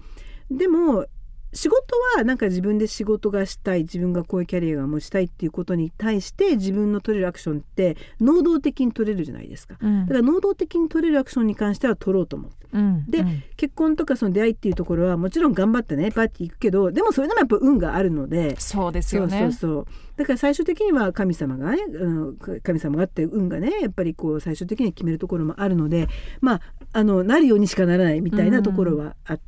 でも仕事はなんか自分で仕事がしたい自分がこういうキャリアが持ちたいっていうことに対して自分の取れるアクションって能動的に取れるじゃないですか。うん。だから能動的に取れるアクションに関しては取ろうと思って。うん。でうん。結婚とかその出会いっていうところはもちろん頑張ってねパーティー行くけどでもそれでもやっぱ運があるので。そうですそうそうよね。そう。だから最終的には神様がね、うん、神様があって運がねやっぱりこう最終的には決めるところもあるのでまああのなるようにしかならないみたいなところはあっ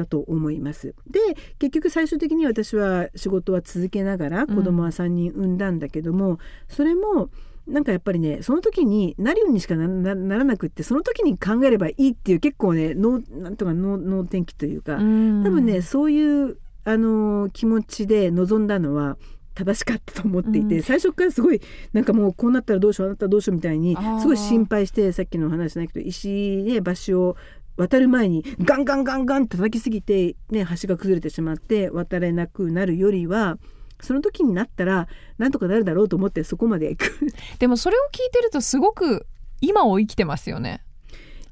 たと思います。で結局最終的に私は仕事は続けながら子供は3人産んだんだけども、それもなんかやっぱりねその時になるようにしかならなくってその時に考えればいいっていう結構ね脳なんとか脳脳天気というか、うん。多分ねそういうあのー気持ちで臨んだのは正しかったと思っていて、うん。最初からすごいなんかもうこうなったらどうしようあなたらどうしようみたいにすごい心配してさっきの話じゃないけど石ね橋を渡る前にガンガンガンガン叩きすぎて、ね、橋が崩れてしまって渡れなくなるよりはその時になったらなんとかなるだろうと思ってそこまで行くでもそれを聞いてるとすごく今を生きてますよね。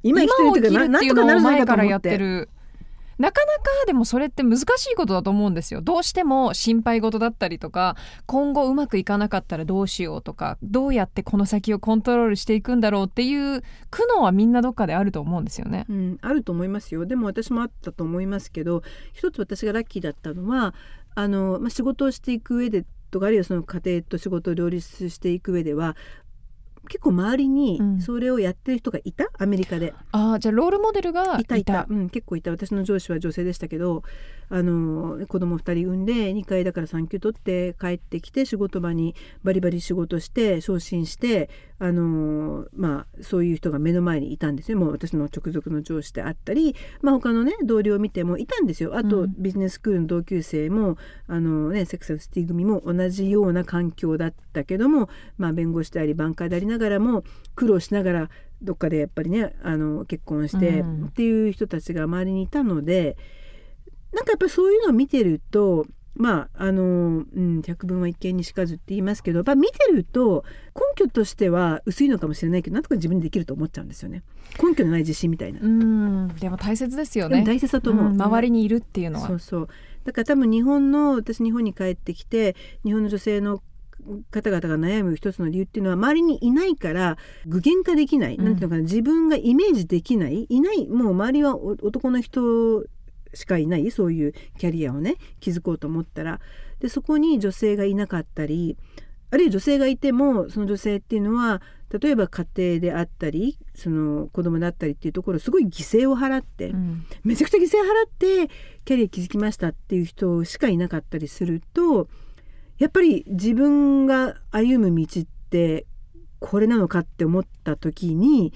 今生きてるというか今を生きるっていうななんとかなるのをんじゃないかと前からや思って。なかなかでもそれって難しいことだと思うんですよ。どうしても心配事だったりとか、今後うまくいかなかったらどうしようとか、どうやってこの先をコントロールしていくんだろうっていう苦悩はみんなどっかであると思うんですよね。うん、あると思いますよでも私もあったと思いますけど一つ私がラッキーだったのはあの、まあ、仕事をしていく上でとかあるいはその家庭と仕事を両立していく上では結構周りにうん。それをやってる人がいた、アメリカで。ああ、じゃあロールモデルがいたいた。うん、結構いた。私の上司は女性でしたけどあの子供2人産んで2回だから産休取って帰ってきて仕事場にバリバリ仕事して昇進してあの、まあ、そういう人が目の前にいたんですよ。もう私の直属の上司であったり、まあ、他のね同僚を見てもいたんですよ。あと、うん。ビジネススクールの同級生もあの、ね、セクサルシティ組も同じような環境だったけども、まあ、弁護士でありバンカーでありながらも苦労しながらどっかでやっぱりねあの結婚してうん。っていう人たちが周りにいたので、なんかやっぱりそういうのを見てるとまああの、うん、百聞は一見にしかずって言いますけどやっぱ見てると根拠としては薄いのかもしれないけどなんとか自分にできると思っちゃうんですよね。根拠のない自信みたいな。うん、でも大切ですよね。大切だと思う、うん周りにいるっていうのは。そうそう。だから多分日本の私日本に帰ってきて日本の女性の方々が悩む一つの理由っていうのは周りにいないから具現化できない、うんなんていうのかな。自分がイメージできない。いない。もう周りはお男の人しかいないそういうキャリアをね築こうと思ったら。でそこに女性がいなかったりあるいは女性がいてもその女性っていうのは例えば家庭であったりその子供だったりっていうところすごい犠牲を払って、うん。めちゃくちゃ犠牲払ってキャリア築きましたっていう人しかいなかったりするとやっぱり自分が歩む道ってこれなのかって思った時に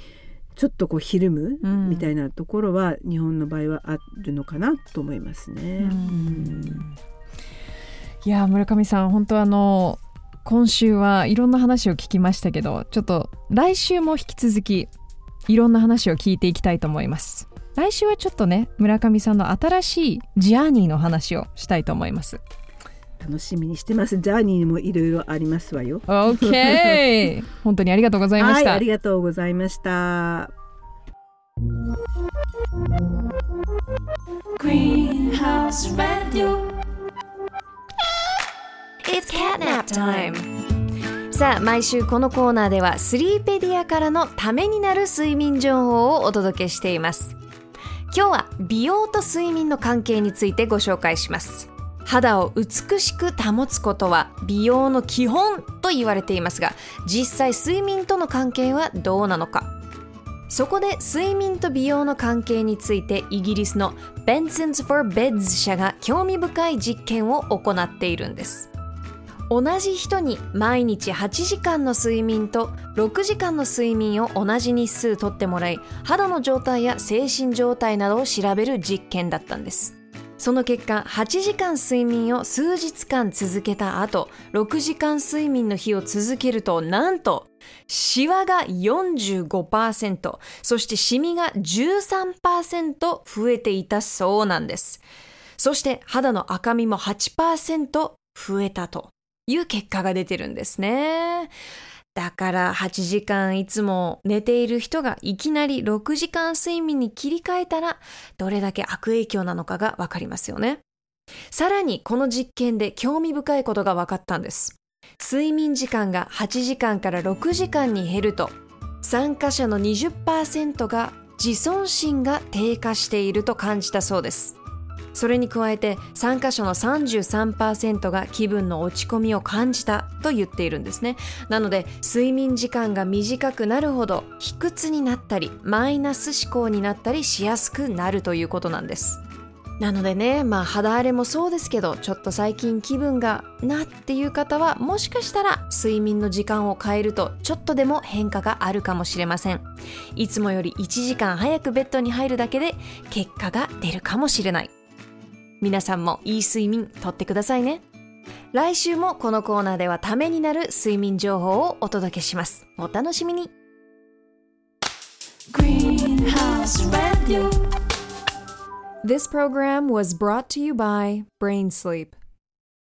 ちょっとこうひるむうん。みたいなところは日本の場合はあるのかなと思いますね。うん。いや村上さん本当あの今週はいろんな話を聞きましたけどちょっと来週も引き続きいろんな話を聞いていきたいと思います。来週はちょっとね村上さんの新しいジャーニーの話をしたいと思います楽しみにしてます。ジャーニーもいろいろありますわよ。OK 本当にありがとうございまはい、した、ありがとうございました。Greenhouse Radio. It's catnap time ささあ毎週このコーナーではスリーペディアからのためになる睡眠情報をお届けしています今日は美容と睡眠の関係についてご紹介します肌を美しく保つことは美容の基本と言われていますが実際睡眠との関係はどうなのか。そこで睡眠と美容の関係についてイギリスの Benson's for Beds 社が興味深い実験を行っているんです。同じ人に毎日8時間の睡眠と6時間の睡眠を同じ日数とってもらい肌の状態や精神状態などを調べる実験だったんです。その結果8時間睡眠を数日間続けた後6時間睡眠の日を続けるとなんとシワが45%そしてシミが13%増えていたそうなんですそして肌の赤みも8%増えたという結果が出てるんですね。だから8時間いつも寝ている人がいきなり6時間睡眠に切り替えたらどれだけ悪影響なのかがわかりますよね。さらにこの実験で興味深いことが分かったんです。睡眠時間が8時間から6時間に減ると参加者の20%が自尊心が低下していると感じたそうです。それに加えて参加者の33%が気分の落ち込みを感じたと言っているんですね。なので睡眠時間が短くなるほど卑屈になったりマイナス思考になったりしやすくなるということなんです。なのでねまあ肌荒れもそうですけどちょっと最近気分がなっていう方はもしかしたら睡眠の時間を変えるとちょっとでも変化があるかもしれません。いつもより1時間早くベッドに入るだけで結果が出るかもしれない。皆さんもいい睡眠とってくださいね。来週もこのコーナーではためになる睡眠情報をお届けします。お楽しみに。This program was brought to you by BrainSleep